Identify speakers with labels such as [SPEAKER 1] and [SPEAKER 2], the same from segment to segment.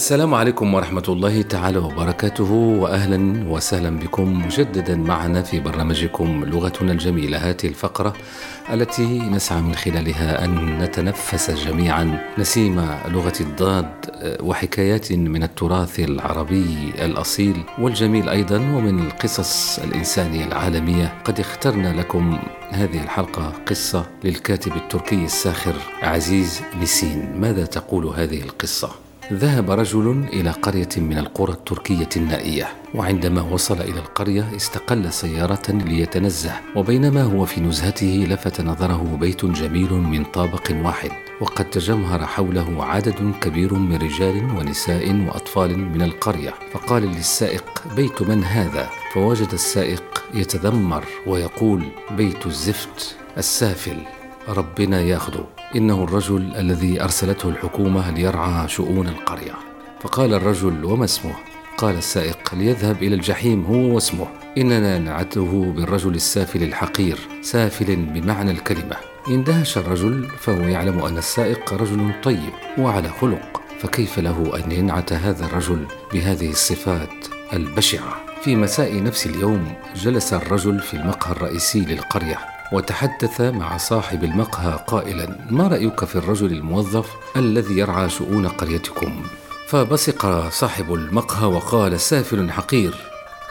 [SPEAKER 1] السلام عليكم ورحمة الله تعالى وبركاته وأهلا وسهلا بكم مجددا معنا في برنامجكم لغتنا الجميلة هذه الفقرة التي نسعى من خلالها أن نتنفس جميعا نسيم لغة الضاد وحكايات من التراث العربي الأصيل والجميل أيضا ومن القصص الإنسانية العالمية قد اخترنا لكم هذه الحلقة قصة للكاتب التركي الساخر عزيز نسين ماذا تقول هذه القصة؟ ذهب رجل إلى قرية من القرى التركية النائية وعندما وصل إلى القرية استقل سيارة ليتنزه وبينما هو في نزهته لفت نظره بيت جميل من طابق واحد وقد تجمهر حوله عدد كبير من رجال ونساء وأطفال من القرية. فقال للسائق بيت من هذا؟ فوجد السائق يتذمر ويقول بيت الزفت السافل ربنا ياخذه إنه الرجل الذي أرسلته الحكومة ليرعى شؤون القرية. فقال الرجل وما اسمه؟ قال السائق ليذهب إلى الجحيم هو واسمه. إننا نعته بالرجل السافل الحقير سافل بمعنى الكلمة. اندهش الرجل فهو يعلم أن السائق رجل طيب وعلى خلق. فكيف له أن ينعت هذا الرجل بهذه الصفات البشعة؟ في مساء نفس اليوم جلس الرجل في المقهى الرئيسي للقرية. وتحدث مع صاحب المقهى قائلا ما رأيك في الرجل الموظف الذي يرعى شؤون قريتكم? فبصق صاحب المقهى وقال سافل حقير.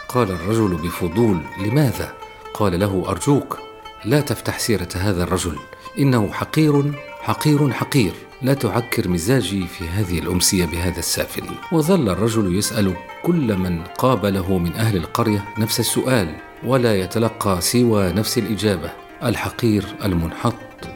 [SPEAKER 1] قال الرجل بفضول لماذا؟ قال له أرجوك لا تفتح سيرة هذا الرجل إنه حقير حقير حقير. لا تعكر مزاجي في هذه الأمسية بهذا السافل. وظل الرجل يسأل كل من قابله من أهل القرية نفس السؤال ولا يتلقى سوى نفس الإجابة. الحقير المنحط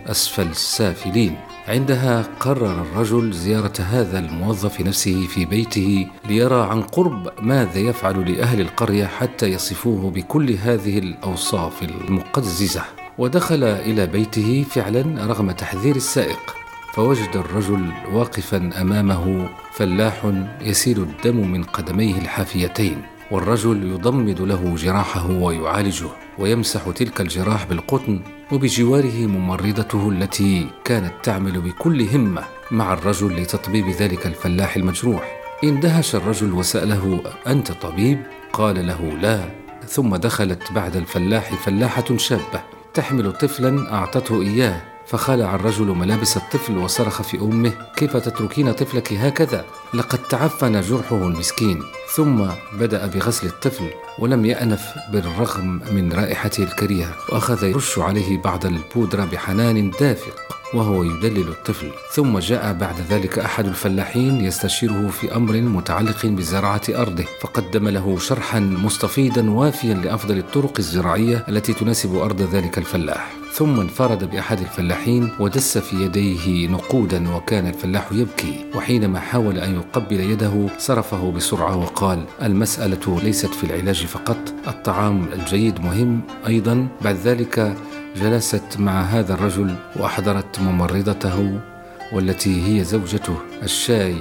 [SPEAKER 1] أسفل السافلين. عندها قرر الرجل زيارة هذا الموظف نفسه في بيته ليرى عن قرب ماذا يفعل لأهل القرية حتى يصفوه بكل هذه الأوصاف المقززة. ودخل إلى بيته فعلا رغم تحذير السائق. فوجد الرجل واقفا أمامه فلاح يسيل الدم من قدميه الحافيتين. والرجل يضمد له جراحه ويعالجه ويمسح تلك الجراح بالقطن وبجواره ممرضته التي كانت تعمل بكل همة مع الرجل لتطبيب ذلك الفلاح المجروح. اندهش الرجل وسأله أنت طبيب؟ قال له لا. ثم دخلت بعد الفلاح فلاحة شابة تحمل طفلا أعطته إياه فخلع الرجل ملابس الطفل وصرخ في أمه كيف تتركين طفلك هكذا؟ لقد تعفن جرحه المسكين. ثم بدأ بغسل الطفل ولم يأنف بالرغم من رائحته الكريهة وأخذ يرش عليه بعض البودرة بحنان دافق وهو يدلل الطفل. ثم جاء بعد ذلك أحد الفلاحين يستشيره في أمر متعلق بزراعة أرضه فقدم له شرحا مستفيضا وافيا لأفضل الطرق الزراعية التي تناسب أرض ذلك الفلاح. ثم انفرد بأحد الفلاحين ودس في يديه نقودا وكان الفلاح يبكي. وحينما حاول أن يقبل يده صرفه بسرعة وقال المسألة ليست في العلاج فقط. الطعام الجيد مهم أيضا. بعد ذلك جلست مع هذا الرجل وأحضرت ممرضته والتي هي زوجته الشاي.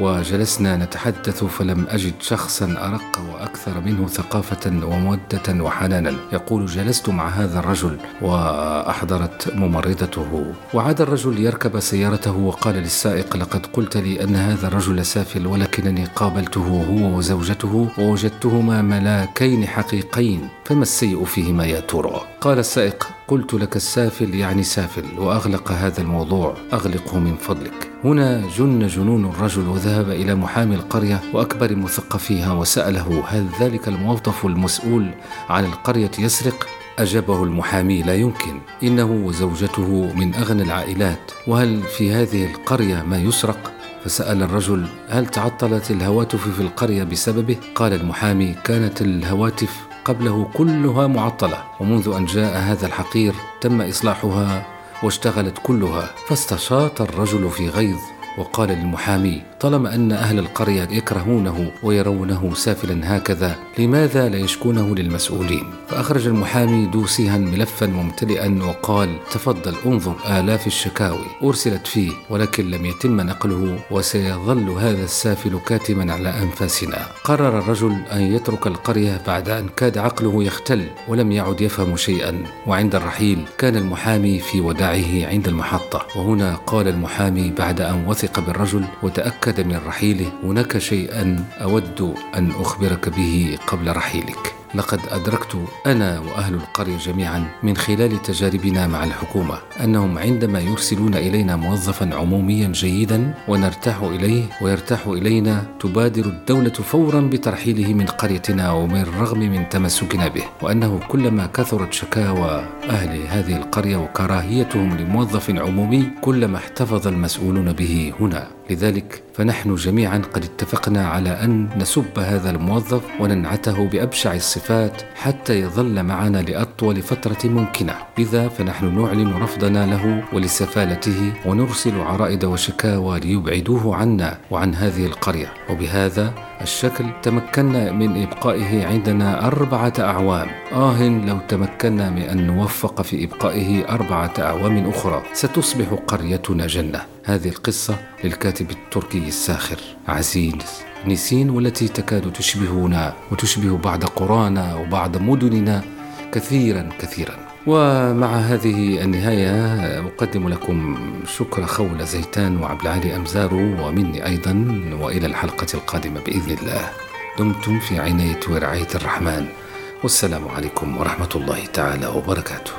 [SPEAKER 1] وجلسنا نتحدث فلم أجد شخصا أرق وأكثر منه ثقافة ومودة وحنانا. يقول جلست مع هذا الرجل وأحضرت ممرضته. وعاد الرجل يركب سيارته وقال للسائق لقد قلت لي أن هذا الرجل سافل ولكنني قابلته هو وزوجته ووجدتهما ملاكين حقيقين فما السيء فيهما يا ترى؟ قال السائق قلت لك السافل يعني سافل وأغلق هذا الموضوع. أغلقه من فضلك. هنا جن جنون الرجل وذهب إلى محامي القرية وأكبر مثقفيها وسأله هل ذلك الموظف المسؤول عن القرية يسرق؟ أجابه المحامي لا يمكن. إنه وزوجته من أغنى العائلات. وهل في هذه القرية ما يسرق؟ فسأل الرجل هل تعطلت الهواتف في القرية بسببه؟ قال المحامي كانت الهواتف قبله كلها معطلة. ومنذ أن جاء هذا الحقير تم إصلاحها واشتغلت كلها. فاستشاط الرجل في غيظ. وقال للمحامي طالما أن أهل القرية يكرهونه ويرونه سافلا هكذا لماذا لا يشكونه للمسؤولين؟ فأخرج المحامي دوسيها ملفا ممتلئا وقال تفضل انظر آلاف الشكاوي أرسلت فيه ولكن لم يتم نقله وسيظل هذا السافل كاتما على أنفاسنا. قرر الرجل أن يترك القرية بعد أن كاد عقله يختل ولم يعد يفهم شيئا. وعند الرحيل كان المحامي في وداعه عند المحطة. وهنا قال المحامي بعد أن وثق بالرجل وتأكد من رحيله. هناك شيئا أود أن أخبرك به قبل رحيلك. لقد أدركت أنا وأهل القرية جميعا من خلال تجاربنا مع الحكومة أنهم عندما يرسلون إلينا موظفا عموميا جيدا ونرتاح إليه ويرتاح إلينا تبادر الدولة فورا بترحيله من قريتنا ومن الرغم من تمسكنا به وأنه كلما كثرت شكاوى أهل هذه القرية وكراهيتهم لموظف عمومي كلما احتفظ المسؤولون به هنا. لذلك فنحن جميعا قد اتفقنا على أن نسب هذا الموظف وننعته بأبشع الصفات حتى يظل معنا لأطول فترة ممكنة. لذا فنحن نعلن رفضنا له ولسفالته ونرسل عرائد وشكاوى ليبعدوه عنا وعن هذه القرية. وبهذا الشكل تمكنا من إبقائه عندنا أربعة أعوام. آه لو تمكنا من أن نوفق في إبقائه أربعة أعوام أخرى ستصبح قريتنا جنة. هذه القصة للكاتب التركي الساخر عزيز. نيسين والتي تكاد تشبهنا وتشبه بعض قرانا وبعض مدننا كثيرا كثيرا. ومع هذه النهاية أقدم لكم شكر خول زيتان وعبد العالي أمزارو ومني أيضا. وإلى الحلقة القادمة بإذن الله. دمتم في عناية ورعاية الرحمن. والسلام عليكم ورحمة الله تعالى وبركاته.